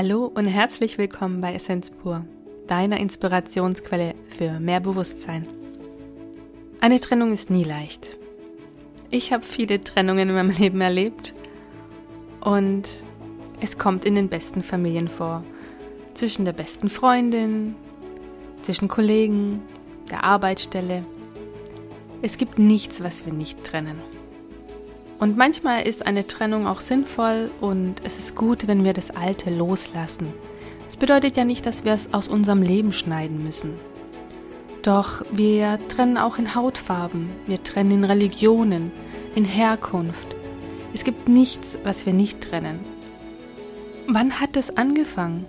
Hallo und herzlich willkommen bei Essenz pur, deiner Inspirationsquelle für mehr Bewusstsein. Eine Trennung ist nie leicht. Ich habe viele Trennungen in meinem Leben erlebt und es kommt in den besten Familien vor. Zwischen der besten Freundin, zwischen Kollegen, der Arbeitsstelle. Es gibt nichts, was wir nicht trennen. Und manchmal ist eine Trennung auch sinnvoll und es ist gut, wenn wir das Alte loslassen. Das bedeutet ja nicht, dass wir es aus unserem Leben schneiden müssen. Doch wir trennen auch in Hautfarben, wir trennen in Religionen, in Herkunft. Es gibt nichts, was wir nicht trennen. Wann hat es angefangen?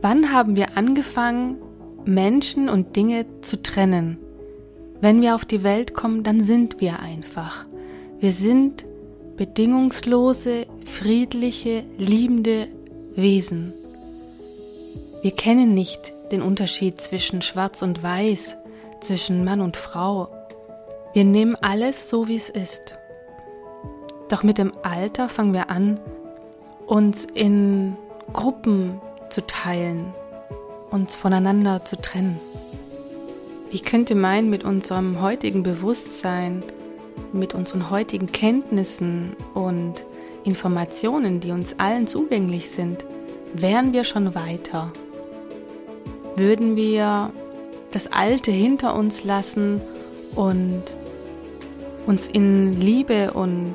Wann haben wir angefangen, Menschen und Dinge zu trennen? Wenn wir auf die Welt kommen, dann sind wir einfach. Wir sind bedingungslose, friedliche, liebende Wesen. Wir kennen nicht den Unterschied zwischen Schwarz und Weiß, zwischen Mann und Frau. Wir nehmen alles so, wie es ist. Doch mit dem Alter fangen wir an, uns in Gruppen zu teilen, uns voneinander zu trennen. Ich könnte meinen, mit unserem heutigen Bewusstsein mit unseren heutigen Kenntnissen und Informationen, die uns allen zugänglich sind, wären wir schon weiter. Würden wir das Alte hinter uns lassen und uns in Liebe und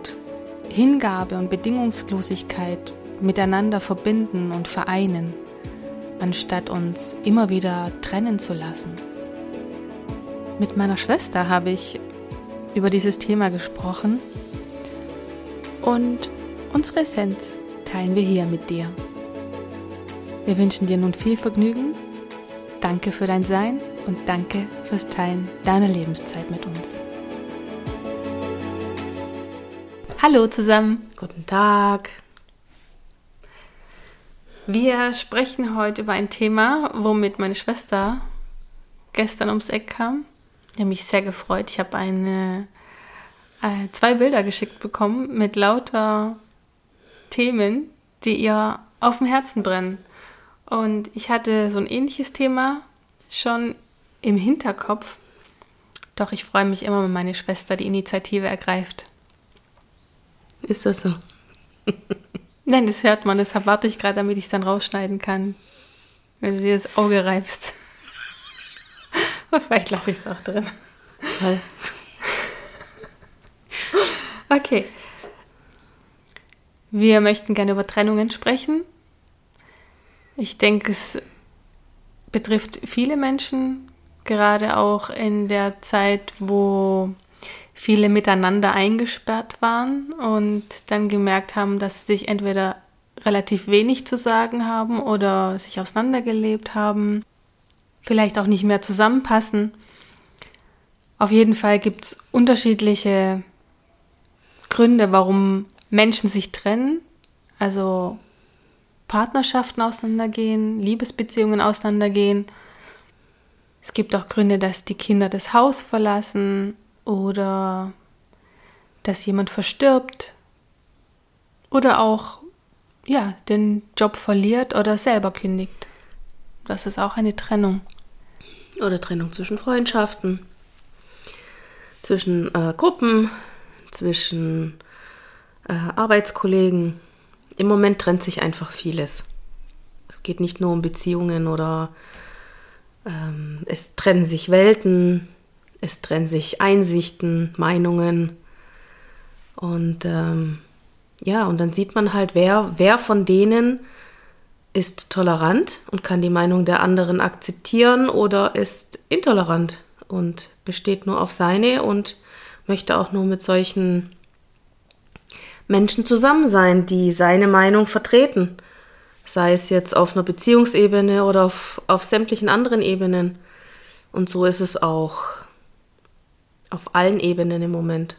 Hingabe und Bedingungslosigkeit miteinander verbinden und vereinen, anstatt uns immer wieder trennen zu lassen. Mit meiner Schwester habe ich über dieses Thema gesprochen und unsere Essenz teilen wir hier mit dir. Wir wünschen dir nun viel Vergnügen. Danke für dein Sein und danke fürs Teilen deiner Lebenszeit mit uns. Hallo zusammen. Guten Tag. Wir sprechen heute über ein Thema, womit meine Schwester gestern ums Eck kam. Ich habe mich sehr gefreut. Ich habe eine, äh, zwei Bilder geschickt bekommen mit lauter Themen, die ihr auf dem Herzen brennen. Und ich hatte so ein ähnliches Thema schon im Hinterkopf. Doch ich freue mich immer, wenn meine Schwester die Initiative ergreift. Ist das so? Nein, das hört man. Deshalb warte ich gerade, damit ich es dann rausschneiden kann. Wenn du dir das Auge reibst. Vielleicht lasse ich es auch drin. Toll. Okay. Wir möchten gerne über Trennungen sprechen. Ich denke, es betrifft viele Menschen, gerade auch in der Zeit, wo viele miteinander eingesperrt waren und dann gemerkt haben, dass sie sich entweder relativ wenig zu sagen haben oder sich auseinandergelebt haben vielleicht auch nicht mehr zusammenpassen. Auf jeden Fall gibt es unterschiedliche Gründe, warum Menschen sich trennen, also Partnerschaften auseinandergehen, Liebesbeziehungen auseinandergehen. Es gibt auch Gründe, dass die Kinder das Haus verlassen oder dass jemand verstirbt oder auch ja, den Job verliert oder selber kündigt. Das ist auch eine Trennung. Oder Trennung zwischen Freundschaften, zwischen äh, Gruppen, zwischen äh, Arbeitskollegen. Im Moment trennt sich einfach vieles. Es geht nicht nur um Beziehungen oder ähm, es trennen sich Welten, es trennen sich Einsichten, Meinungen. Und ähm, ja, und dann sieht man halt, wer, wer von denen ist tolerant und kann die Meinung der anderen akzeptieren oder ist intolerant und besteht nur auf seine und möchte auch nur mit solchen Menschen zusammen sein, die seine Meinung vertreten. Sei es jetzt auf einer Beziehungsebene oder auf, auf sämtlichen anderen Ebenen. Und so ist es auch auf allen Ebenen im Moment.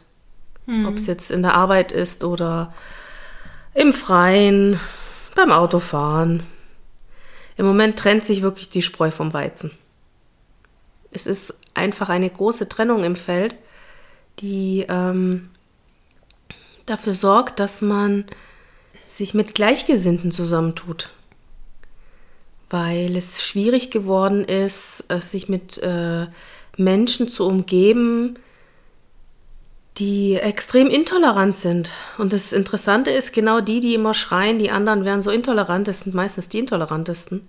Hm. Ob es jetzt in der Arbeit ist oder im Freien, beim Autofahren. Im Moment trennt sich wirklich die Spreu vom Weizen. Es ist einfach eine große Trennung im Feld, die ähm, dafür sorgt, dass man sich mit Gleichgesinnten zusammentut. Weil es schwierig geworden ist, äh, sich mit äh, Menschen zu umgeben, die extrem intolerant sind. Und das Interessante ist, genau die, die immer schreien, die anderen wären so intolerant, das sind meistens die intolerantesten.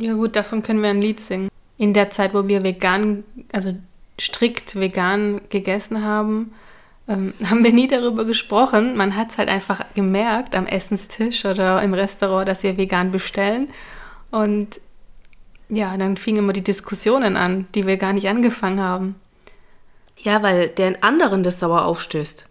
Ja gut, davon können wir ein Lied singen. In der Zeit, wo wir vegan, also strikt vegan gegessen haben, ähm, haben wir nie darüber gesprochen. Man hat es halt einfach gemerkt am Essenstisch oder im Restaurant, dass wir vegan bestellen. Und ja, dann fingen immer die Diskussionen an, die wir gar nicht angefangen haben. Ja, weil den anderen das sauer aufstößt.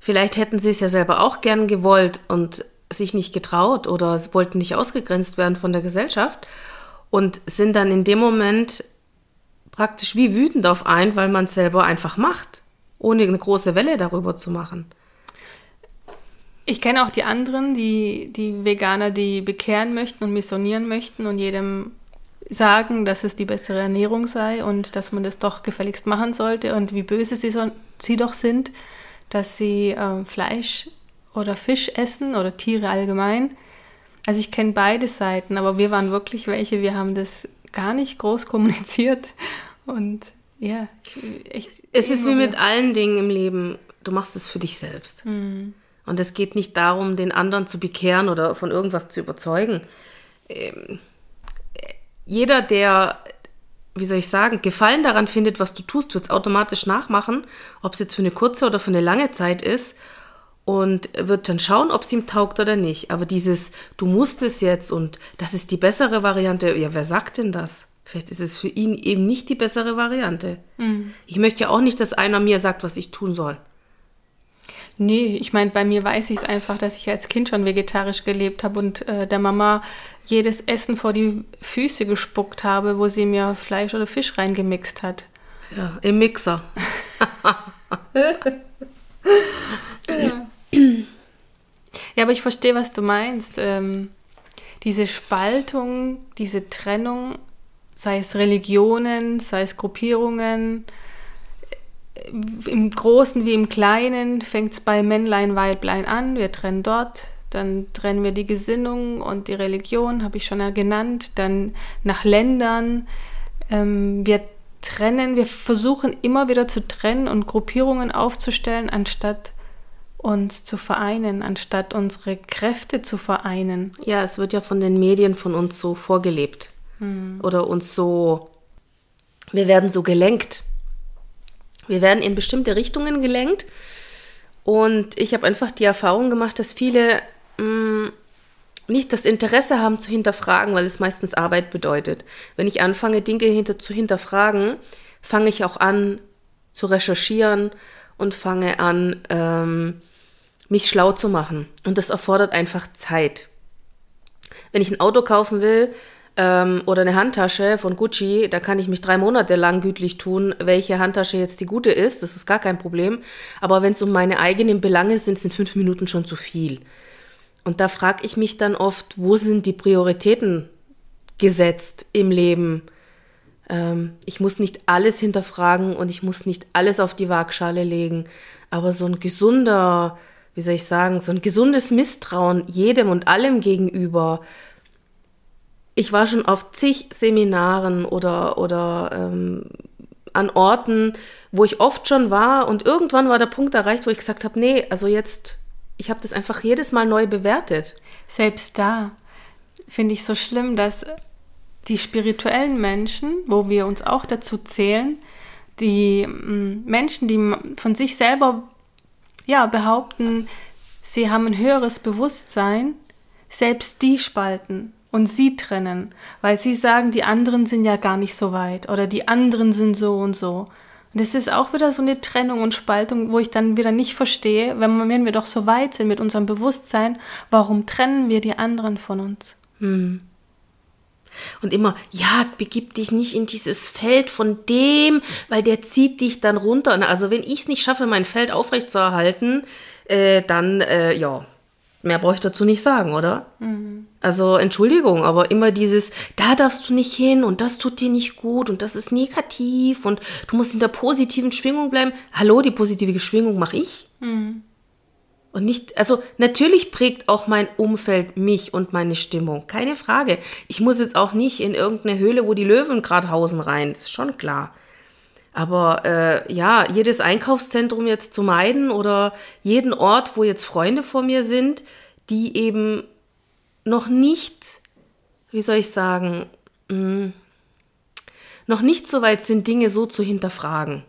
Vielleicht hätten sie es ja selber auch gern gewollt und sich nicht getraut oder wollten nicht ausgegrenzt werden von der Gesellschaft und sind dann in dem Moment praktisch wie wütend auf einen, weil man es selber einfach macht ohne eine große Welle darüber zu machen. Ich kenne auch die anderen, die, die Veganer, die bekehren möchten und missionieren möchten und jedem sagen, dass es die bessere Ernährung sei und dass man das doch gefälligst machen sollte und wie böse sie, so, sie doch sind, dass sie äh, Fleisch oder Fisch essen oder Tiere allgemein. Also ich kenne beide Seiten, aber wir waren wirklich welche, wir haben das gar nicht groß kommuniziert und ja, echt. Es ist wie mit allen Dingen im Leben. Du machst es für dich selbst. Mhm. Und es geht nicht darum, den anderen zu bekehren oder von irgendwas zu überzeugen. Ähm, jeder, der, wie soll ich sagen, Gefallen daran findet, was du tust, wird es automatisch nachmachen, ob es jetzt für eine kurze oder für eine lange Zeit ist und wird dann schauen, ob es ihm taugt oder nicht. Aber dieses, du musst es jetzt und das ist die bessere Variante, ja, wer sagt denn das? Vielleicht ist es für ihn eben nicht die bessere Variante. Mhm. Ich möchte ja auch nicht, dass einer mir sagt, was ich tun soll. Nee, ich meine, bei mir weiß ich es einfach, dass ich als Kind schon vegetarisch gelebt habe und äh, der Mama jedes Essen vor die Füße gespuckt habe, wo sie mir Fleisch oder Fisch reingemixt hat. Ja, im Mixer. ja. ja, aber ich verstehe, was du meinst. Ähm, diese Spaltung, diese Trennung sei es Religionen, sei es Gruppierungen. Im Großen wie im Kleinen fängt es bei Männlein, Weiblein an. Wir trennen dort, dann trennen wir die Gesinnung und die Religion, habe ich schon genannt. Dann nach Ländern. Ähm, wir trennen, wir versuchen immer wieder zu trennen und Gruppierungen aufzustellen, anstatt uns zu vereinen, anstatt unsere Kräfte zu vereinen. Ja, es wird ja von den Medien von uns so vorgelebt mhm. oder uns so, wir werden so gelenkt. Wir werden in bestimmte Richtungen gelenkt. Und ich habe einfach die Erfahrung gemacht, dass viele mh, mm, nicht das Interesse haben zu hinterfragen, weil es meistens Arbeit bedeutet. Wenn ich anfange, Dinge hinter, zu hinterfragen, fange ich auch an zu recherchieren und fange an, ähm, mich schlau zu machen. Und das erfordert einfach Zeit. Wenn ich ein Auto kaufen will, ähm, oder eine Handtasche von Gucci, da kann ich mich drei Monate lang gütlich tun, welche Handtasche jetzt die gute ist. Das ist gar kein Problem. Aber wenn es um meine eigenen Belange sind, sind fünf Minuten schon zu viel. Und da frage ich mich dann oft, wo sind die Prioritäten gesetzt im Leben? Ähm, ich muss nicht alles hinterfragen und ich muss nicht alles auf die Waagschale legen. Aber so ein gesunder, wie soll ich sagen, so ein gesundes Misstrauen jedem und allem gegenüber, ich war schon auf zig Seminaren oder, oder ähm, an Orten, wo ich oft schon war und irgendwann war der Punkt erreicht, wo ich gesagt habe, nee, also jetzt, ich habe das einfach jedes Mal neu bewertet. Selbst da finde ich so schlimm, dass die spirituellen Menschen, wo wir uns auch dazu zählen, die mm, Menschen, die von sich selber ja, behaupten, sie haben ein höheres Bewusstsein, selbst die spalten und sie trennen, weil sie sagen, die anderen sind ja gar nicht so weit oder die anderen sind so und so. Und das ist auch wieder so eine Trennung und Spaltung, wo ich dann wieder nicht verstehe, wenn, wenn wir doch so weit sind mit unserem Bewusstsein, warum trennen wir die anderen von uns? Hm. Und immer, ja, begib dich nicht in dieses Feld von dem, weil der zieht dich dann runter. Also wenn ich es nicht schaffe, mein Feld aufrechtzuerhalten, äh, dann, äh, ja, Mehr brauche ich dazu nicht sagen, oder? Mhm. Also Entschuldigung, aber immer dieses, da darfst du nicht hin und das tut dir nicht gut und das ist negativ und du musst in der positiven Schwingung bleiben. Hallo, die positive Schwingung mache ich. Mhm. Und nicht, also natürlich prägt auch mein Umfeld mich und meine Stimmung. Keine Frage. Ich muss jetzt auch nicht in irgendeine Höhle, wo die Löwen gerade hausen, rein. Das ist schon klar. Aber äh, ja, jedes Einkaufszentrum jetzt zu meiden oder jeden Ort, wo jetzt Freunde vor mir sind, die eben noch nicht, wie soll ich sagen, mh, hm, noch nicht so weit sind, Dinge so zu hinterfragen.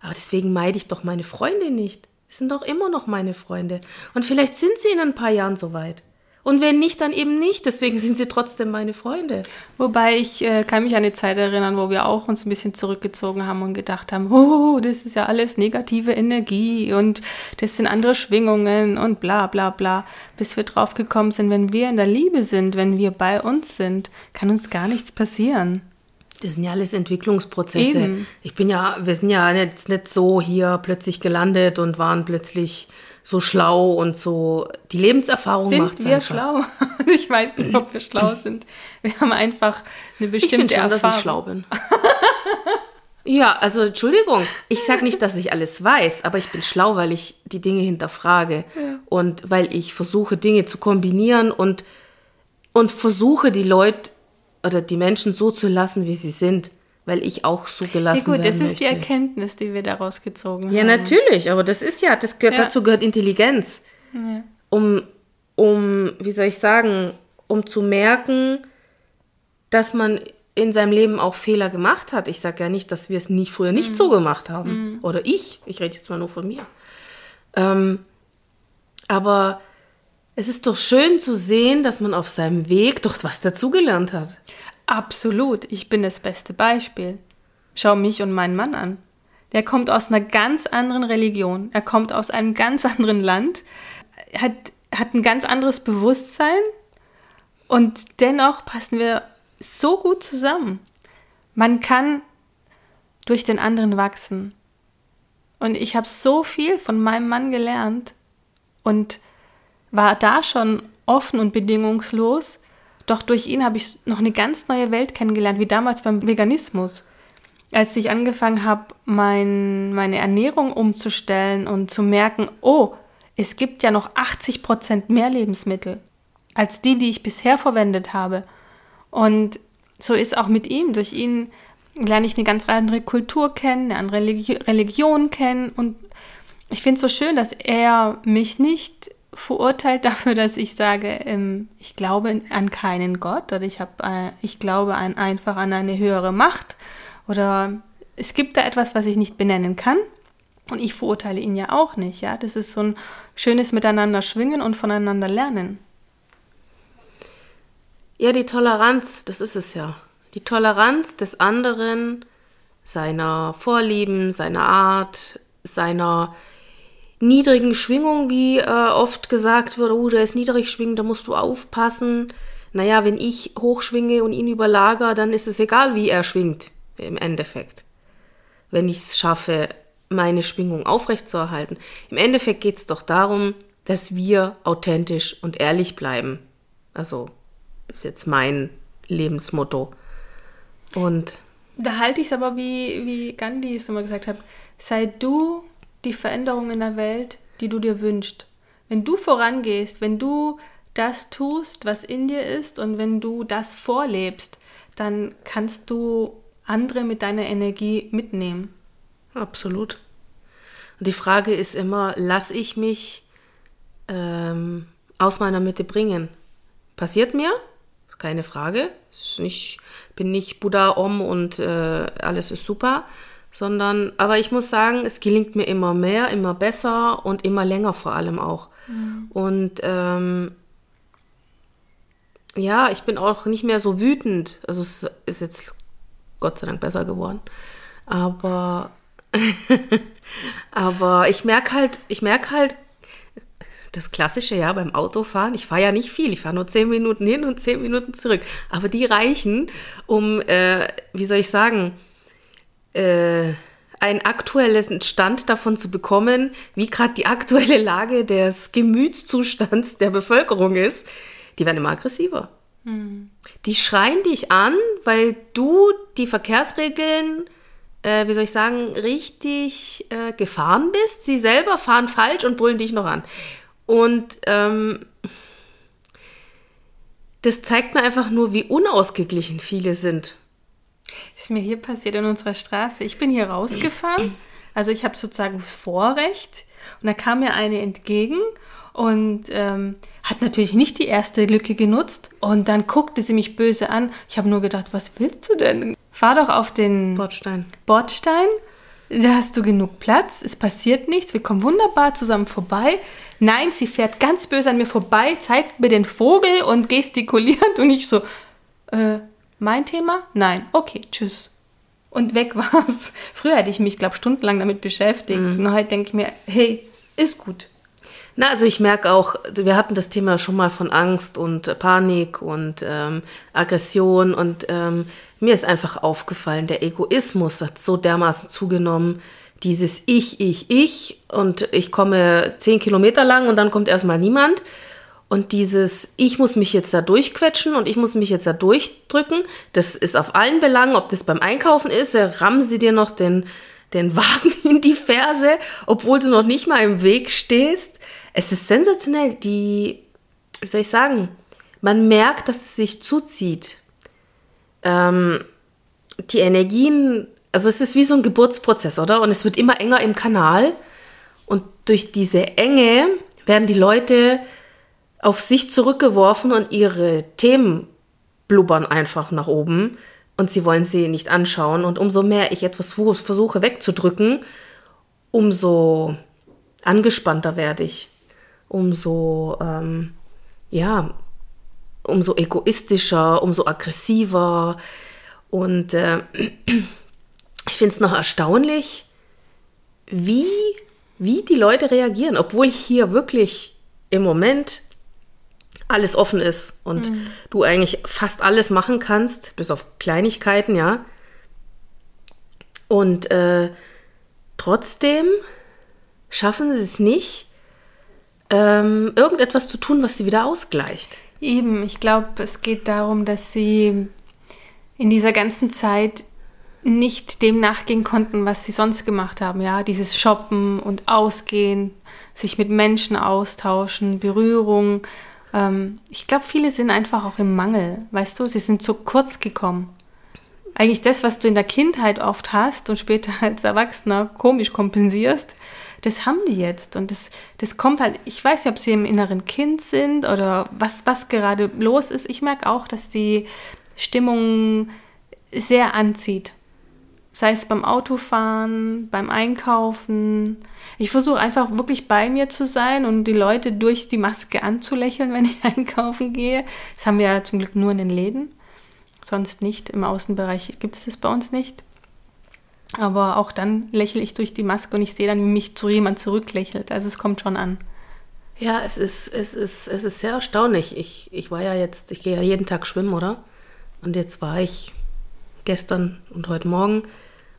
Aber deswegen meide ich doch meine Freunde nicht. Sie sind doch immer noch meine Freunde. Und vielleicht sind sie in ein paar Jahren so weit. Und wenn nicht, dann eben nicht. Deswegen sind sie trotzdem meine Freunde. Wobei ich äh, kann mich an eine Zeit erinnern, wo wir auch uns ein bisschen zurückgezogen haben und gedacht haben, oh, das ist ja alles negative Energie und das sind andere Schwingungen und bla bla bla. Bis wir drauf gekommen sind, wenn wir in der Liebe sind, wenn wir bei uns sind, kann uns gar nichts passieren. Das sind ja alles Entwicklungsprozesse. Eben. Ich bin ja, wir sind ja jetzt nicht so hier plötzlich gelandet und waren plötzlich so schlau und so. Die Lebenserfahrung macht es wir einfach. schlau? ich weiß nicht, ob wir schlau sind. Wir haben einfach eine bestimmte ich schon, Erfahrung. dass ich schlau bin. ja, also Entschuldigung, ich sage nicht, dass ich alles weiß, aber ich bin schlau, weil ich die Dinge hinterfrage ja. und weil ich versuche, Dinge zu kombinieren und, und versuche, die Leute oder die Menschen so zu lassen, wie sie sind, weil ich auch so gelassen ja, gut, das ist die Erkenntnis, die wir daraus gezogen ja, haben. Ja, natürlich, aber das ist ja, das gehört, ja. dazu gehört Intelligenz. Ja. Um, um, wie soll ich sagen, um zu merken, dass man in seinem Leben auch Fehler gemacht hat. Ich sage ja nicht, dass wir es nicht früher nicht mhm. so gemacht haben. Mhm. Oder ich. Ich rede jetzt mal nur von mir. Ähm, aber es ist doch schön zu sehen, dass man auf seinem Weg doch was dazugelernt hat. Absolut. Ich bin das beste Beispiel. Schau mich und meinen Mann an. Der kommt aus einer ganz anderen Religion. Er kommt aus einem ganz anderen Land, hat, hat ein ganz anderes Bewusstsein und dennoch passen wir so gut zusammen. Man kann durch den anderen wachsen. Und ich habe so viel von meinem Mann gelernt und war da schon offen und bedingungslos, doch durch ihn habe ich noch eine ganz neue Welt kennengelernt, wie damals beim Veganismus. Als ich angefangen habe, mein, meine Ernährung umzustellen und zu merken, oh, es gibt ja noch 80 Prozent mehr Lebensmittel als die, die ich bisher verwendet habe. Und so ist auch mit ihm. Durch ihn lerne ich eine ganz andere Kultur kennen, eine andere Religion kennen. Und ich finde es so schön, dass er mich nicht verurteilt dafür, dass ich sage, ähm, ich glaube an keinen Gott oder ich, hab, äh, ich glaube an, einfach an eine höhere Macht oder es gibt da etwas, was ich nicht benennen kann. Und ich verurteile ihn ja auch nicht, ja. Das ist so ein schönes Miteinander schwingen und voneinander lernen. Ja, die Toleranz, das ist es ja. Die Toleranz des anderen, seiner Vorlieben, seiner Art, seiner niedrigen Schwingung, wie äh, oft gesagt wird, oh, der ist niedrig schwingend, da musst du aufpassen. Naja, wenn ich hochschwinge und ihn überlager, dann ist es egal, wie er schwingt, im Endeffekt. Wenn ich es schaffe, meine Schwingung aufrechtzuerhalten. Im Endeffekt geht es doch darum, dass wir authentisch und ehrlich bleiben. Also, ist jetzt mein Lebensmotto. Und. Da halte ich es aber, wie, wie Gandhi es immer gesagt hat, sei du die Veränderung in der Welt, die du dir wünschst. Wenn du vorangehst, wenn du das tust, was in dir ist und wenn du das vorlebst, dann kannst du andere mit deiner Energie mitnehmen. Absolut. Und die Frage ist immer, lasse ich mich ähm, aus meiner Mitte bringen? Passiert mir? Keine Frage. Ich bin nicht Buddha Om und äh, alles ist super sondern, aber ich muss sagen, es gelingt mir immer mehr, immer besser und immer länger vor allem auch. Mhm. Und ähm, ja, ich bin auch nicht mehr so wütend. Also es ist jetzt Gott sei Dank besser geworden. Aber, aber ich merke halt, ich merke halt, das klassische ja beim Autofahren, ich fahre ja nicht viel, ich fahre nur zehn Minuten hin und zehn Minuten zurück. Aber die reichen, um, äh, wie soll ich sagen, äh, einen aktuellen Stand davon zu bekommen, wie gerade die aktuelle Lage des Gemütszustands der Bevölkerung ist, die werden immer aggressiver. Mhm. Die schreien dich an, weil du die Verkehrsregeln äh, wie soll ich sagen, richtig äh, gefahren bist. Sie selber fahren falsch und brüllen dich noch an. Und ähm, das zeigt mir einfach nur, wie unausgeglichen viele sind. Das ist mir hier passiert in unserer Straße. Ich bin hier rausgefahren, also ich habe sozusagen das Vorrecht und da kam mir eine entgegen und ähm, hat natürlich nicht die erste Lücke genutzt. Und dann guckte sie mich böse an. Ich habe nur gedacht, was willst du denn? Fahr doch auf den Bordstein. Bordstein. Da hast du genug Platz, es passiert nichts, wir kommen wunderbar zusammen vorbei. Nein, sie fährt ganz böse an mir vorbei, zeigt mir den Vogel und gestikuliert und ich so, äh, mein Thema? Nein, okay, tschüss. Und weg war's. Früher hätte ich mich, glaube stundenlang damit beschäftigt. Mhm. Und heute denke ich mir, hey, ist gut. Na, also ich merke auch, wir hatten das Thema schon mal von Angst und Panik und ähm, Aggression und ähm, mir ist einfach aufgefallen, der Egoismus hat so dermaßen zugenommen. Dieses Ich, Ich, Ich und ich komme zehn Kilometer lang und dann kommt erstmal niemand. Und dieses Ich muss mich jetzt da durchquetschen und ich muss mich jetzt da durchdrücken, das ist auf allen Belangen, ob das beim Einkaufen ist, rammen sie dir noch den, den Wagen in die Ferse, obwohl du noch nicht mal im Weg stehst es ist sensationell, die, wie soll ich sagen, man merkt, dass es sich zuzieht. Ähm, die Energien, also es ist wie so ein Geburtsprozess, oder? Und es wird immer enger im Kanal. Und durch diese Enge werden die Leute auf sich zurückgeworfen und ihre Themen blubbern einfach nach oben und sie wollen sie nicht anschauen. Und umso mehr ich etwas versuche wegzudrücken, umso angespannter werde ich umso, ähm, ja, umso egoistischer, umso aggressiver. Und äh, ich finde es noch erstaunlich, wie, wie die Leute reagieren, obwohl hier wirklich im Moment alles offen ist und mhm. du eigentlich fast alles machen kannst, bis auf Kleinigkeiten, ja. Und äh, trotzdem schaffen sie es nicht, ähm, irgendetwas zu tun, was sie wieder ausgleicht. Eben, ich glaube, es geht darum, dass sie in dieser ganzen Zeit nicht dem nachgehen konnten, was sie sonst gemacht haben. Ja, dieses Shoppen und Ausgehen, sich mit Menschen austauschen, Berührung. Ähm, ich glaube, viele sind einfach auch im Mangel. Weißt du, sie sind zu kurz gekommen. Eigentlich das, was du in der Kindheit oft hast und später als Erwachsener komisch kompensierst, das haben die jetzt. Und das, das kommt halt, ich weiß nicht, ob sie im inneren Kind sind oder was, was gerade los ist. Ich merke auch, dass die Stimmung sehr anzieht. Sei es beim Autofahren, beim Einkaufen. Ich versuche einfach wirklich bei mir zu sein und die Leute durch die Maske anzulächeln, wenn ich einkaufen gehe. Das haben wir ja zum Glück nur in den Läden. Sonst nicht. Im Außenbereich gibt es das bei uns nicht. Aber auch dann lächle ich durch die Maske und ich sehe dann, wie mich zu jemand zurücklächelt. Also es kommt schon an. Ja, es ist, es ist, es ist sehr erstaunlich. Ich, ich war ja jetzt, ich gehe ja jeden Tag schwimmen, oder? Und jetzt war ich gestern und heute Morgen.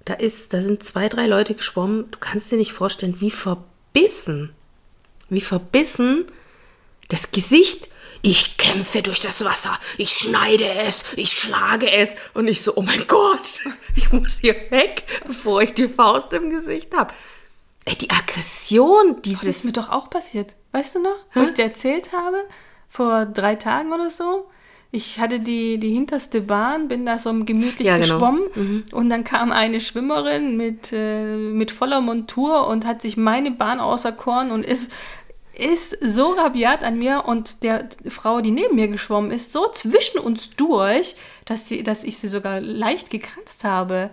Da ist, da sind zwei, drei Leute geschwommen. Du kannst dir nicht vorstellen, wie verbissen, wie verbissen das Gesicht ich kämpfe durch das Wasser, ich schneide es, ich schlage es und ich so, oh mein Gott, ich muss hier weg, bevor ich die Faust im Gesicht habe. Die Aggression, dieses... Das ist mir doch auch passiert. Weißt du noch, wo ich dir erzählt habe? Vor drei Tagen oder so. Ich hatte die, die hinterste Bahn, bin da so gemütlich ja, genau. geschwommen mhm. und dann kam eine Schwimmerin mit, äh, mit voller Montur und hat sich meine Bahn auserkoren und ist ist so rabiat an mir und der Frau, die neben mir geschwommen ist, so zwischen uns durch, dass, sie, dass ich sie sogar leicht gekratzt habe.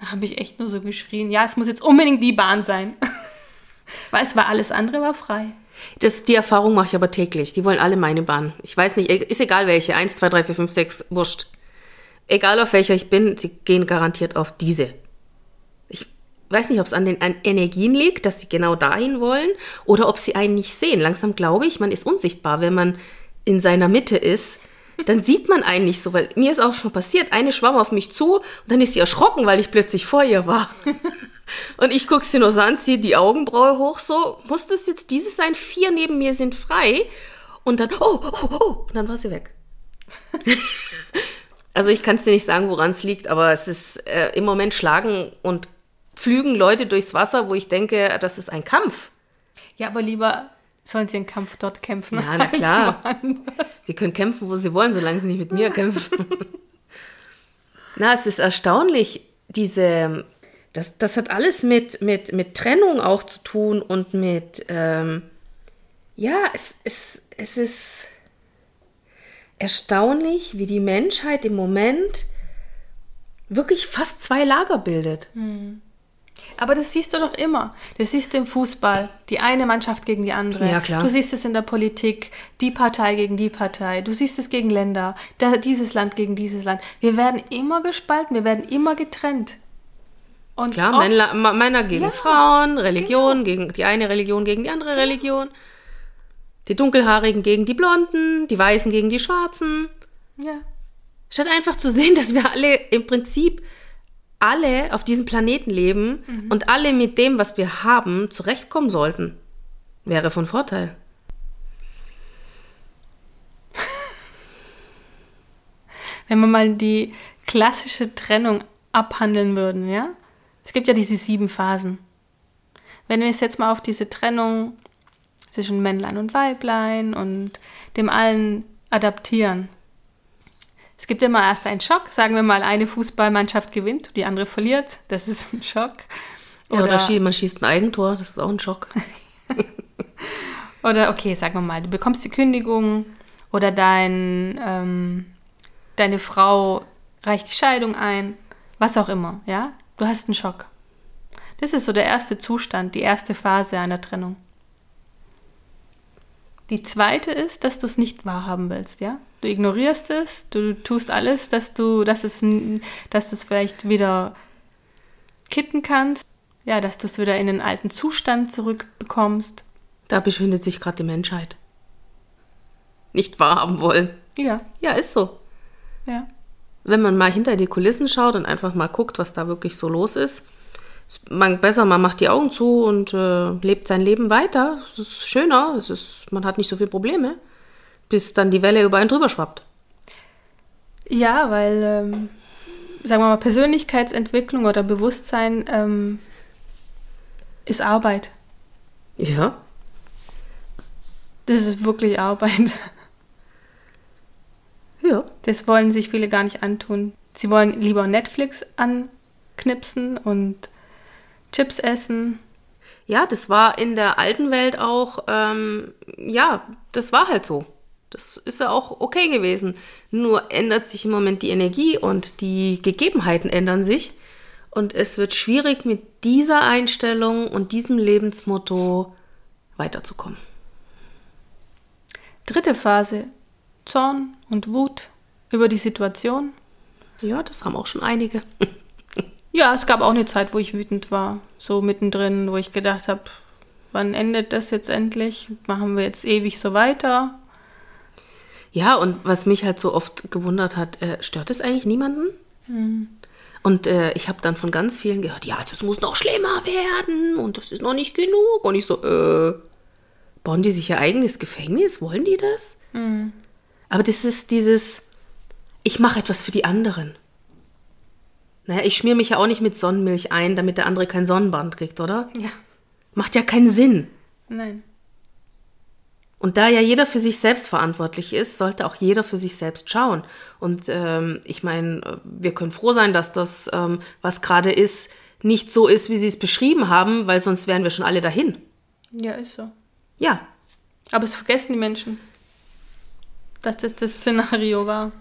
Da habe ich echt nur so geschrien, ja, es muss jetzt unbedingt die Bahn sein. Weil es war alles andere war frei. Das, die Erfahrung mache ich aber täglich. Die wollen alle meine Bahn. Ich weiß nicht, ist egal welche. Eins, zwei, drei, vier, fünf, sechs, wurscht. Egal auf welcher ich bin, sie gehen garantiert auf diese weiß nicht, ob es an den an Energien liegt, dass sie genau dahin wollen oder ob sie einen nicht sehen. Langsam glaube ich, man ist unsichtbar, wenn man in seiner Mitte ist. Dann sieht man einen nicht so, weil mir ist auch schon passiert, eine schwamm auf mich zu und dann ist sie erschrocken, weil ich plötzlich vor ihr war. und ich gucke sie nur so an, ziehe die Augenbraue hoch, so, muss das jetzt dieses sein? Vier neben mir sind frei. Und dann, oh, oh, oh, und dann war sie weg. also ich kann es dir nicht sagen, woran es liegt, aber es ist äh, im Moment Schlagen und pflügen Leute durchs Wasser, wo ich denke, das ist ein Kampf. Ja, aber lieber sollen sie einen Kampf dort kämpfen. Ja, na klar. Sie können kämpfen, wo sie wollen, solange sie nicht mit mir kämpfen. Na, es ist erstaunlich, diese, das, das hat alles mit, mit, mit Trennung auch zu tun und mit, ähm, ja, es, es, es ist erstaunlich, wie die Menschheit im Moment wirklich fast zwei Lager bildet. Aber das siehst du doch immer. Das siehst du im Fußball. Die eine Mannschaft gegen die andere. Ja, klar. Du siehst es in der Politik. Die Partei gegen die Partei. Du siehst es gegen Länder. Dieses Land gegen dieses Land. Wir werden immer gespalten. Wir werden immer getrennt. Und Klar, Männer, Männer gegen Ja, Frauen, Religion gegen die eine Religion gegen die andere Religion, die Dunkelhaarigen gegen die Blonden, die Weißen gegen die Schwarzen. Ja. Statt einfach zu sehen, dass wir alle im Prinzip alle auf diesem Planeten leben und alle mit dem, was wir haben, zurechtkommen sollten. Wäre von Vorteil. Wenn wir mal die klassische Trennung abhandeln würden, ja? Es gibt ja diese sieben Phasen. Wenn wir es jetzt mal auf diese Trennung zwischen Männlein und Weiblein und dem allen adaptieren. Es gibt immer erst einen Schock, sagen wir mal, eine Fußballmannschaft gewinnt, die andere verliert, das ist ein Schock. Ja, oder man schießt ein Eigentor, das ist auch ein Schock. Oder okay, sagen wir mal, du bekommst die Kündigung oder dein, ähm, deine Frau reicht die Scheidung ein, was auch immer, ja? Du hast einen Schock. Das ist so der erste Zustand, die erste Phase einer Trennung. Die zweite ist, dass du es nicht wahrhaben willst, ja? Du ignorierst es, du tust alles, dass du, dass es, dass du es vielleicht wieder kitten kannst, ja, dass du es wieder in den alten Zustand zurückbekommst. Da befindet sich gerade die Menschheit. Nicht wahrhaben wollen. Ja, Ja, ist so. ja. Wenn man mal hinter die Kulissen schaut und einfach mal guckt, was da wirklich so los ist, ist man besser, man macht die Augen zu und äh, lebt sein Leben weiter. Es ist schöner, es ist, man hat nicht so viele Probleme, bis dann die Welle über einen drüber schwappt. Ja, weil, ähm, sagen wir mal, Persönlichkeitsentwicklung oder Bewusstsein ähm, ist Arbeit. Ja. Das ist wirklich Arbeit. Ja. Das wollen sich viele gar nicht antun. Sie wollen lieber Netflix anknipsen und Chips essen. Ja, das war in der alten Welt auch, ähm, ja, das war halt so. Das ist ja auch okay gewesen. Nur ändert sich im Moment die Energie und die Gegebenheiten ändern sich. Und es wird schwierig, mit dieser Einstellung und diesem Lebensmotto weiterzukommen. Dritte Phase, Zorn und Wut über die Situation. Ja, das haben auch schon einige. Ja, es gab auch eine Zeit, wo ich wütend war. So mittendrin, wo ich gedacht habe, wann endet das jetzt endlich? Machen wir jetzt ewig so weiter? Ja, und was mich halt so oft gewundert hat, äh, stört es eigentlich niemanden? Und äh, ich habe dann von ganz vielen gehört, ja, das muss noch schlimmer werden und das ist noch nicht genug. Und ich so, äh, bauen die sich ihr eigenes Gefängnis? Wollen die das? Aber das ist dieses, ich mache etwas für die anderen. Naja, ich schmier mich ja auch nicht mit Sonnenmilch ein, damit der andere kein Sonnenbrand kriegt, oder? Ja. Macht ja keinen Sinn. Nein. Und da ja jeder für sich selbst verantwortlich ist, sollte auch jeder für sich selbst schauen. Und ähm, ich meine, wir können froh sein, dass das, ähm, was gerade ist, nicht so ist, wie Sie es beschrieben haben, weil sonst wären wir schon alle dahin. Ja, ist so. Ja, Aber es vergessen die Menschen, dass das das Szenario war.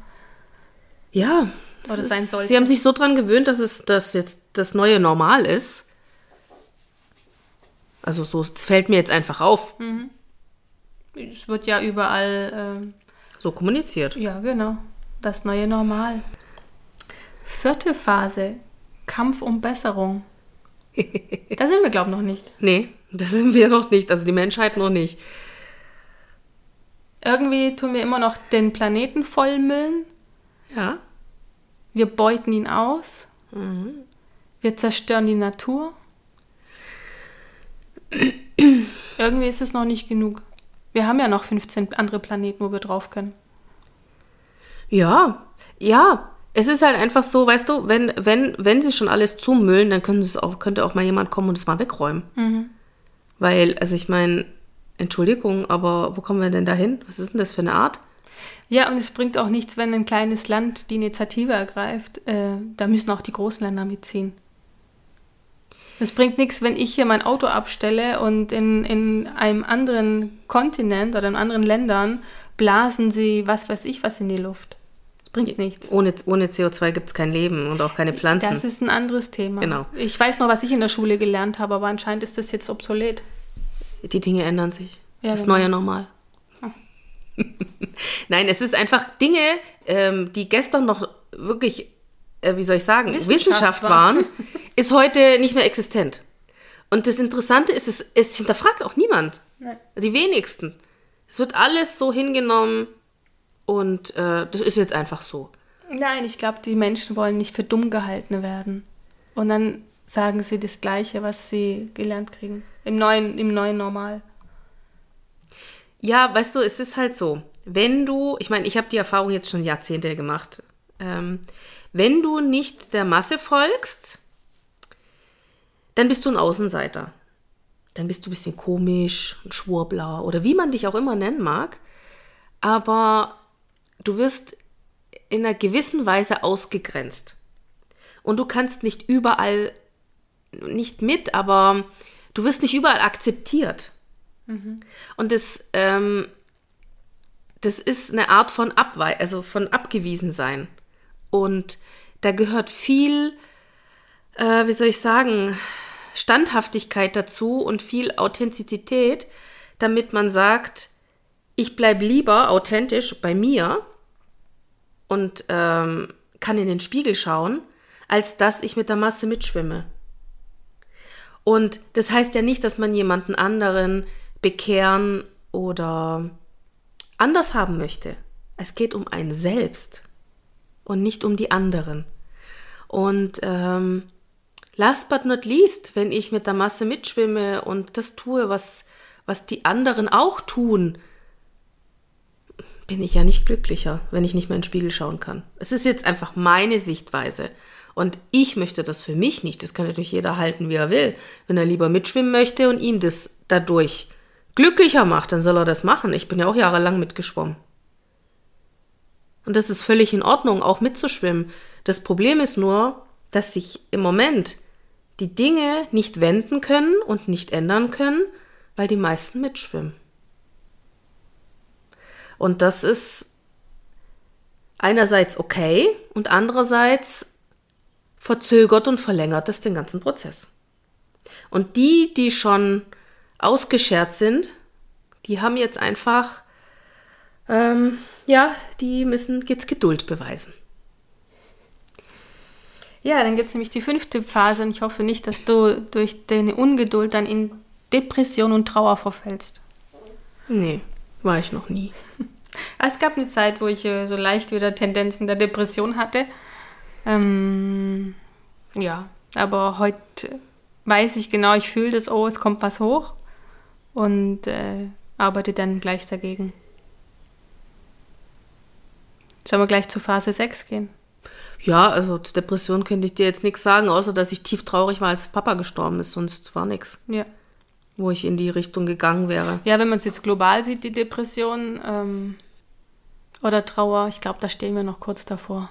ja. Oder sein ist- sollte. Sie haben sich so dran gewöhnt, dass es dass jetzt das neue Normal ist. Also so, es fällt mir jetzt einfach auf, Es wird ja überall, ähm, so kommuniziert. ja genau, das neue Normal. Vierte Phase, Kampf um Besserung. da sind wir, glaube ich, noch nicht. Nee, das sind wir noch nicht, also die Menschheit noch nicht. Irgendwie tun wir immer noch den Planeten vollmüllen. Ja, Wir beuten ihn aus. Wir zerstören die Natur. Irgendwie ist es noch nicht genug. Wir haben ja noch 15 andere Planeten, wo wir drauf können. Ja, ja. Es ist halt einfach so, weißt du, wenn, wenn, wenn sie schon alles zumüllen, dann können es auch, könnte auch mal jemand kommen und es mal wegräumen. Mhm. Weil, also ich meine, Entschuldigung, aber wo kommen wir denn da hin? Was ist denn das für eine Art? Ja, und es bringt auch nichts, wenn ein kleines Land die Initiative ergreift. Äh, da müssen auch die großen Länder mitziehen. Es bringt nichts, wenn ich hier mein Auto abstelle und in, in einem anderen Kontinent oder in anderen Ländern blasen sie was weiß ich was in die Luft. Das bringt nichts. Ohne, ohne CO2 gibt es kein Leben und auch keine Pflanzen. Das ist ein anderes Thema. Genau. Ich weiß noch, was ich in der Schule gelernt habe, aber anscheinend ist das jetzt obsolet. Die Dinge ändern sich. Ja, das genau. neue Normal. Nein, es ist einfach Dinge, ähm, die gestern noch wirklich, äh, wie soll ich sagen, Wissenschaft Wissenschaft, waren. waren, ist heute nicht mehr existent. Und das Interessante ist, es, es hinterfragt auch niemand. Nein. Die wenigsten. Es wird alles so hingenommen und äh, das ist jetzt einfach so. Nein, ich glaube, die Menschen wollen nicht für dumm gehalten werden. Und dann sagen sie das Gleiche, was sie gelernt kriegen. Im neuen, im neuen Normal. Ja, weißt du, es ist halt so, wenn du, ich meine, ich habe die Erfahrung jetzt schon Jahrzehnte gemacht, ähm, wenn du nicht der Masse folgst, dann bist du ein Außenseiter. Dann bist du ein bisschen komisch, ein Schwurbler oder wie man dich auch immer nennen mag. Aber du wirst in einer gewissen Weise ausgegrenzt. Und du kannst nicht überall, nicht mit, aber du wirst nicht überall akzeptiert. Und das, ähm, das ist eine Art von Abwei also von abgewiesen sein. Und da gehört viel, äh, wie soll ich sagen, Standhaftigkeit dazu und viel Authentizität, damit man sagt, ich bleibe lieber authentisch bei mir und ähm, kann in den Spiegel schauen, als dass ich mit der Masse mitschwimme. Und das heißt ja nicht, dass man jemanden anderen bekehren oder anders haben möchte. Es geht um ein Selbst und nicht um die anderen. Und ähm, last but not least, wenn ich mit der Masse mitschwimme und das tue, was, was die anderen auch tun, bin ich ja nicht glücklicher, wenn ich nicht mehr in den Spiegel schauen kann. Es ist jetzt einfach meine Sichtweise. Und ich möchte das für mich nicht. Das kann natürlich jeder halten, wie er will. Wenn er lieber mitschwimmen möchte und ihm das dadurch glücklicher macht, dann soll er das machen. Ich bin ja auch jahrelang mitgeschwommen. Und das ist völlig in Ordnung, auch mitzuschwimmen. Das Problem ist nur, dass sich im Moment die Dinge nicht wenden können und nicht ändern können, weil die meisten mitschwimmen. Und das ist einerseits okay und andererseits verzögert und verlängert das den ganzen Prozess. Und die, die schon ausgeschert sind, die haben jetzt einfach, ähm, ja, die müssen jetzt Geduld beweisen. Ja, dann gibt es nämlich die fünfte Phase und ich hoffe nicht, dass du durch deine Ungeduld dann in Depression und Trauer verfällst. Nee, war ich noch nie. Es gab eine Zeit, wo ich äh, so leicht wieder Tendenzen der Depression hatte. Ähm, ja, aber heute weiß ich genau, ich fühle das, oh, es kommt was hoch und äh, arbeite dann gleich dagegen. Sollen wir gleich zu Phase 6 gehen? Ja, also zur Depression könnte ich dir jetzt nichts sagen, außer dass ich tief traurig war, als Papa gestorben ist. Sonst war nichts, Ja. wo ich in die Richtung gegangen wäre. Ja, wenn man es jetzt global sieht, die Depression ähm, oder Trauer, ich glaube, da stehen wir noch kurz davor.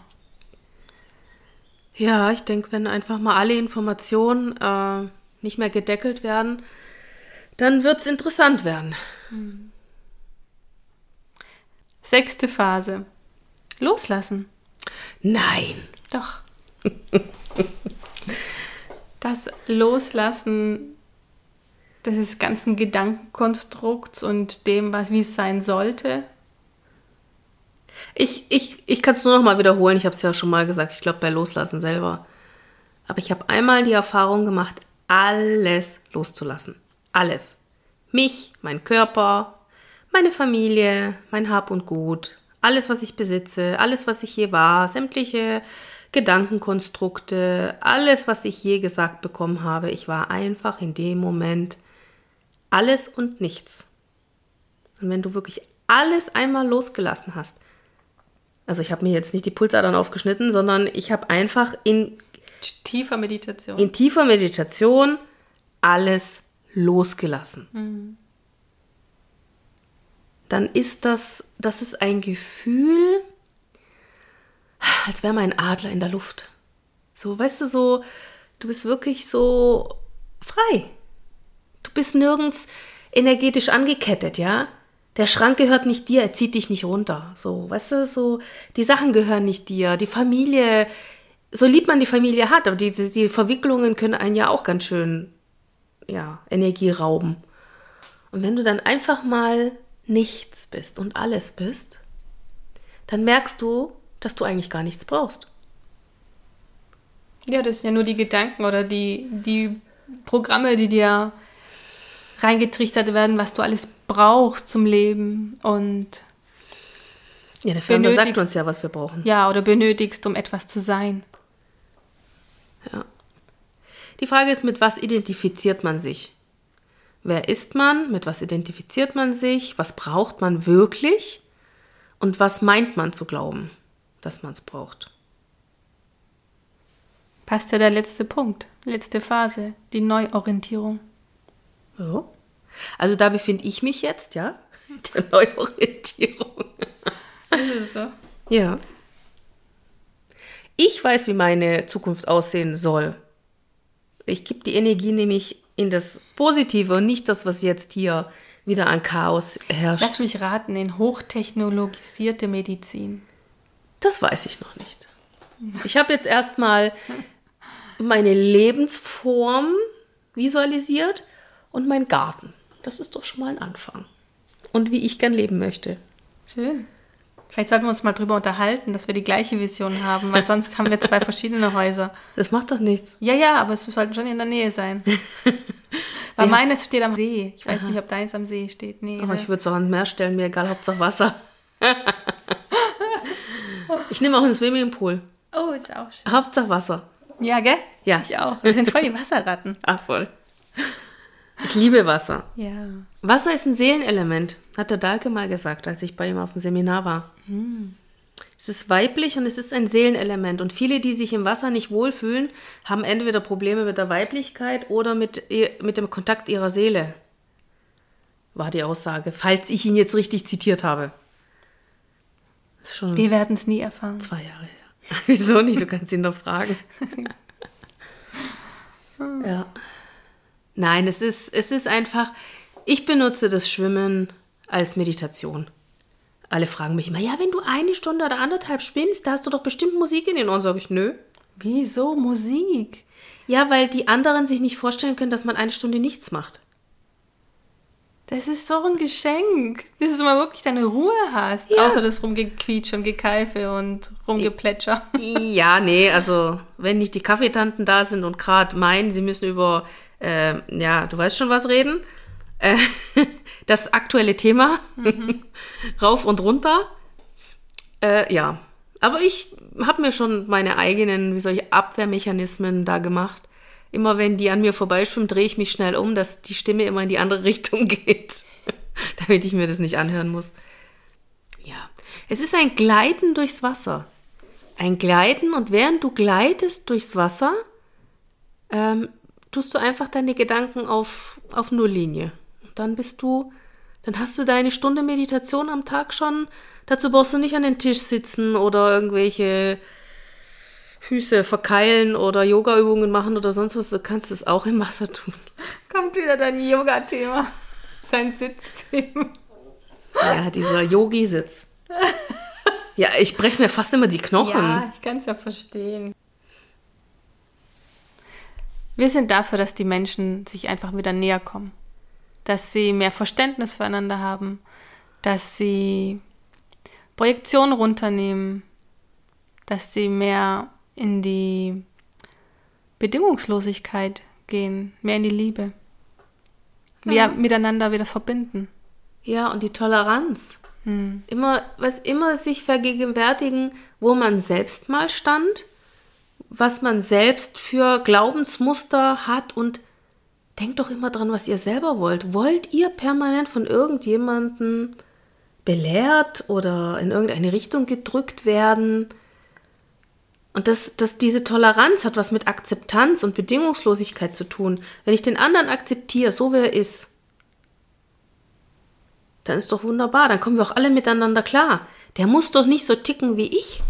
Ja, ich denke, wenn einfach mal alle Informationen äh, nicht mehr gedeckelt werden, dann wird es interessant werden. Sechste Phase. Loslassen. Nein. Doch. Das Loslassen des ganzen Gedankenkonstrukts und dem, was wie es sein sollte. Ich, ich, ich kann es nur noch mal wiederholen. Ich habe es ja schon mal gesagt. Ich glaube, bei Loslassen selber. Aber ich habe einmal die Erfahrung gemacht, alles loszulassen. Alles. Mich, mein Körper, meine Familie, mein Hab und Gut, alles, was ich besitze, alles, was ich je war, sämtliche Gedankenkonstrukte, alles, was ich je gesagt bekommen habe. Ich war einfach in dem Moment alles und nichts. Und wenn du wirklich alles einmal losgelassen hast, Also ich habe mir jetzt nicht die Pulsadern aufgeschnitten, sondern ich habe einfach in, Tiefer Meditation. in tiefer Meditation alles losgelassen. Dann ist das, das ist ein Gefühl, als wäre man ein Adler in der Luft. So, weißt du, so, du bist wirklich so frei. Du bist nirgends energetisch angekettet, ja? Der Schrank gehört nicht dir, er zieht dich nicht runter. So, weißt du, so, die Sachen gehören nicht dir, die Familie, so lieb man die Familie hat, aber die, die, die Verwicklungen können einen ja auch ganz schön, ja, Energie rauben. Und wenn du dann einfach mal nichts bist und alles bist, dann merkst du, dass du eigentlich gar nichts brauchst. Ja, das sind ja nur die Gedanken oder die, die Programme, die dir reingetrichtert werden, was du alles brauchst zum Leben und Ja, der Fernseher sagt uns ja, was wir brauchen. ja, oder benötigst, um etwas zu sein. Ja. Die Frage ist, mit was identifiziert man sich? Wer ist man? Mit was identifiziert man sich? Was braucht man wirklich? Und was meint man zu glauben, dass man es braucht? Passt ja der letzte Punkt, letzte Phase, die Neuorientierung. Ja. Also da befinde ich mich jetzt, ja? Der Neuorientierung. Ist es so? Ja. Ich weiß, wie meine Zukunft aussehen soll. Ich gebe die Energie nämlich in das Positive und nicht das, was jetzt hier wieder an Chaos herrscht. Lass mich raten, in hochtechnologisierte Medizin. Das weiß ich noch nicht. Ich habe jetzt erstmal meine Lebensform visualisiert und meinen Garten. Das ist doch schon mal ein Anfang. Und wie ich gern leben möchte. Schön. Vielleicht sollten wir uns mal drüber unterhalten, dass wir die gleiche Vision haben, weil sonst haben wir zwei verschiedene Häuser. Das macht doch nichts. Ja, ja, aber es sollten schon in der Nähe sein. Weil Ja. meines steht am See. Ich weiß nicht, ob deins am See steht. Nee. Aber ne? ich würde es auch an Meer stellen, mir egal, Hauptsache Wasser. ich nehme auch einen Swimmingpool. oh, ist auch schön. Hauptsache Wasser. Ja, gell? Ja. Ich auch. Wir sind voll die Wasserratten. Ach voll. Ich liebe Wasser. Ja. Wasser ist ein Seelenelement, hat der Dahlke mal gesagt, als ich bei ihm auf dem Seminar war. Es ist weiblich und es ist ein Seelenelement. Und viele, die sich im Wasser nicht wohlfühlen, haben entweder Probleme mit der Weiblichkeit oder mit, mit dem Kontakt ihrer Seele. War die Aussage, falls ich ihn jetzt richtig zitiert habe. Schon Wir werden es nie erfahren. zwei Jahre her. Wieso nicht? Du kannst ihn doch fragen. ja. Nein, es ist, es ist einfach, ich benutze das Schwimmen als Meditation. Alle fragen mich immer, ja, wenn du eine Stunde oder anderthalb schwimmst, da hast du doch bestimmt Musik in den Ohren. Sag ich, nö. Wieso Musik? Ja, weil die anderen sich nicht vorstellen können, dass man eine Stunde nichts macht. Das ist so ein Geschenk, dass du mal wirklich deine Ruhe hast. Ja. Außer das Rumgequietsche und Gekeife und Rumgeplätscher. Ja, nee, also wenn nicht die Kaffeetanten da sind und gerade meinen, sie müssen über, äh, ja, du weißt schon was reden, äh, das aktuelle Thema, rauf und runter, äh, ja. Aber ich habe mir schon meine eigenen, wie soll ich, Abwehrmechanismen da gemacht. Immer wenn die an mir vorbeischwimmen, drehe ich mich schnell um, dass die Stimme immer in die andere Richtung geht, damit ich mir das nicht anhören muss. Ja, es ist ein Gleiten durchs Wasser. Ein Gleiten und während du gleitest durchs Wasser, ähm, tust du einfach deine Gedanken auf, auf Nulllinie. Und dann bist du, dann hast du deine Stunde Meditation am Tag schon. Dazu brauchst du nicht an den Tisch sitzen oder irgendwelche Füße verkeilen oder Yoga-Übungen machen oder sonst was. Du kannst es auch im Wasser tun. Kommt wieder dein Yoga-Thema. Sein Sitzthema. Ja, dieser Yogi-Sitz. Ja, ich breche mir fast immer die Knochen. Ja, ich kann es ja verstehen. Wir sind dafür, dass die Menschen sich einfach wieder näher kommen. Dass sie mehr Verständnis füreinander haben. Dass sie Projektion runternehmen. Dass sie mehr in die Bedingungslosigkeit gehen. Mehr in die Liebe. Wir miteinander wieder verbinden. Ja, und die Toleranz. Immer, was immer sich vergegenwärtigen, wo man selbst mal stand, was man selbst für Glaubensmuster hat und denkt doch immer dran, was ihr selber wollt. Wollt ihr permanent von irgendjemandem belehrt oder in irgendeine Richtung gedrückt werden. Und dass, dass diese Toleranz hat was mit Akzeptanz und Bedingungslosigkeit zu tun. Wenn ich den anderen akzeptiere, so wie er ist, dann ist doch wunderbar. Dann kommen wir auch alle miteinander klar. Der muss doch nicht so ticken wie ich.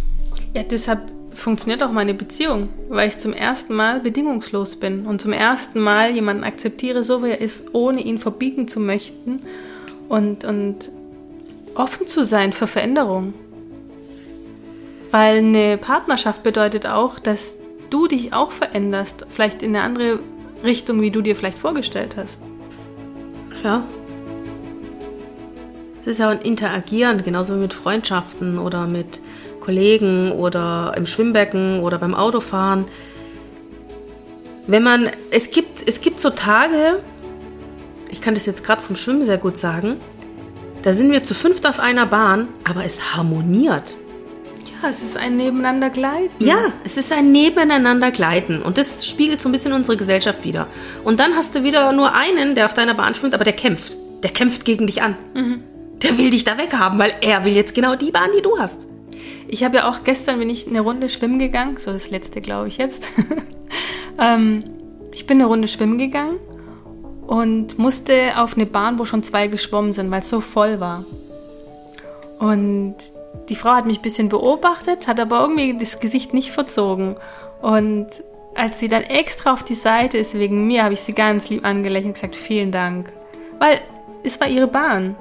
Ja, deshalb funktioniert auch meine Beziehung, weil ich zum ersten Mal bedingungslos bin und zum ersten Mal jemanden akzeptiere, so wie er ist, ohne ihn verbiegen zu möchten und, und offen zu sein für Veränderung. Weil eine Partnerschaft bedeutet auch, dass du dich auch veränderst, vielleicht in eine andere Richtung, wie du dir vielleicht vorgestellt hast. Klar. Es ist ja ein Interagieren, genauso wie mit Freundschaften oder mit Kollegen oder im Schwimmbecken oder beim Autofahren. Wenn man, es gibt, es gibt so Tage, ich kann das jetzt gerade vom Schwimmen sehr gut sagen, da sind wir zu fünft auf einer Bahn, aber es harmoniert. Ja, es ist ein Nebeneinander gleiten. Ja, es ist ein Nebeneinander gleiten. Und das spiegelt so ein bisschen unsere Gesellschaft wieder. Und dann hast du wieder nur einen, der auf deiner Bahn schwimmt, aber der kämpft. Der kämpft gegen dich an. Mhm. Der will dich da weghaben, weil er will jetzt genau die Bahn, die du hast. Ich habe ja auch gestern bin ich eine Runde schwimmen gegangen, so das letzte glaube ich jetzt. ähm, ich bin eine Runde schwimmen gegangen und musste auf eine Bahn, wo schon zwei geschwommen sind, weil es so voll war. Und die Frau hat mich ein bisschen beobachtet, hat aber irgendwie das Gesicht nicht verzogen. Und als sie dann extra auf die Seite ist wegen mir, habe ich sie ganz lieb angelächelt und gesagt, vielen Dank. Weil es war ihre Bahn.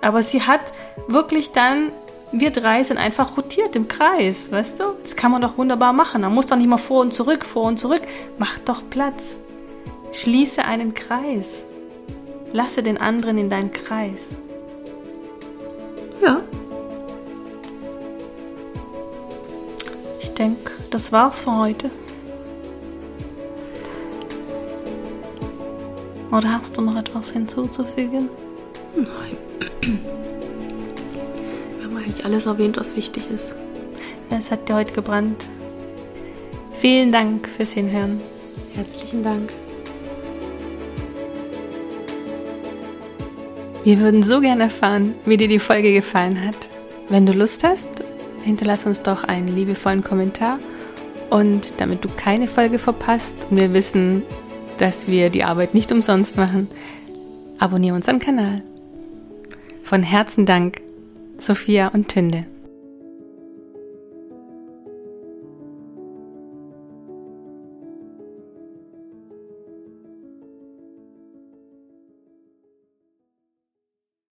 Aber sie hat wirklich dann, wir drei sind einfach rotiert im Kreis, weißt du? Das kann man doch wunderbar machen. Man muss doch nicht mal vor und zurück, vor und zurück. Mach doch Platz. Schließe einen Kreis. Lasse den anderen in deinen Kreis. Ja. Ich denke, das war's für heute. Oder hast du noch etwas hinzuzufügen? Nein. Eigentlich alles erwähnt, was wichtig ist. Es hat dir heute gebrannt. Vielen Dank fürs Hinhören. Herzlichen Dank. Wir würden so gerne erfahren, wie dir die Folge gefallen hat. Wenn du Lust hast, hinterlass uns doch einen liebevollen Kommentar. Und damit du keine Folge verpasst und wir wissen, dass wir die Arbeit nicht umsonst machen, abonniere unseren Kanal. Von Herzen Dank, Sophia und Tünde.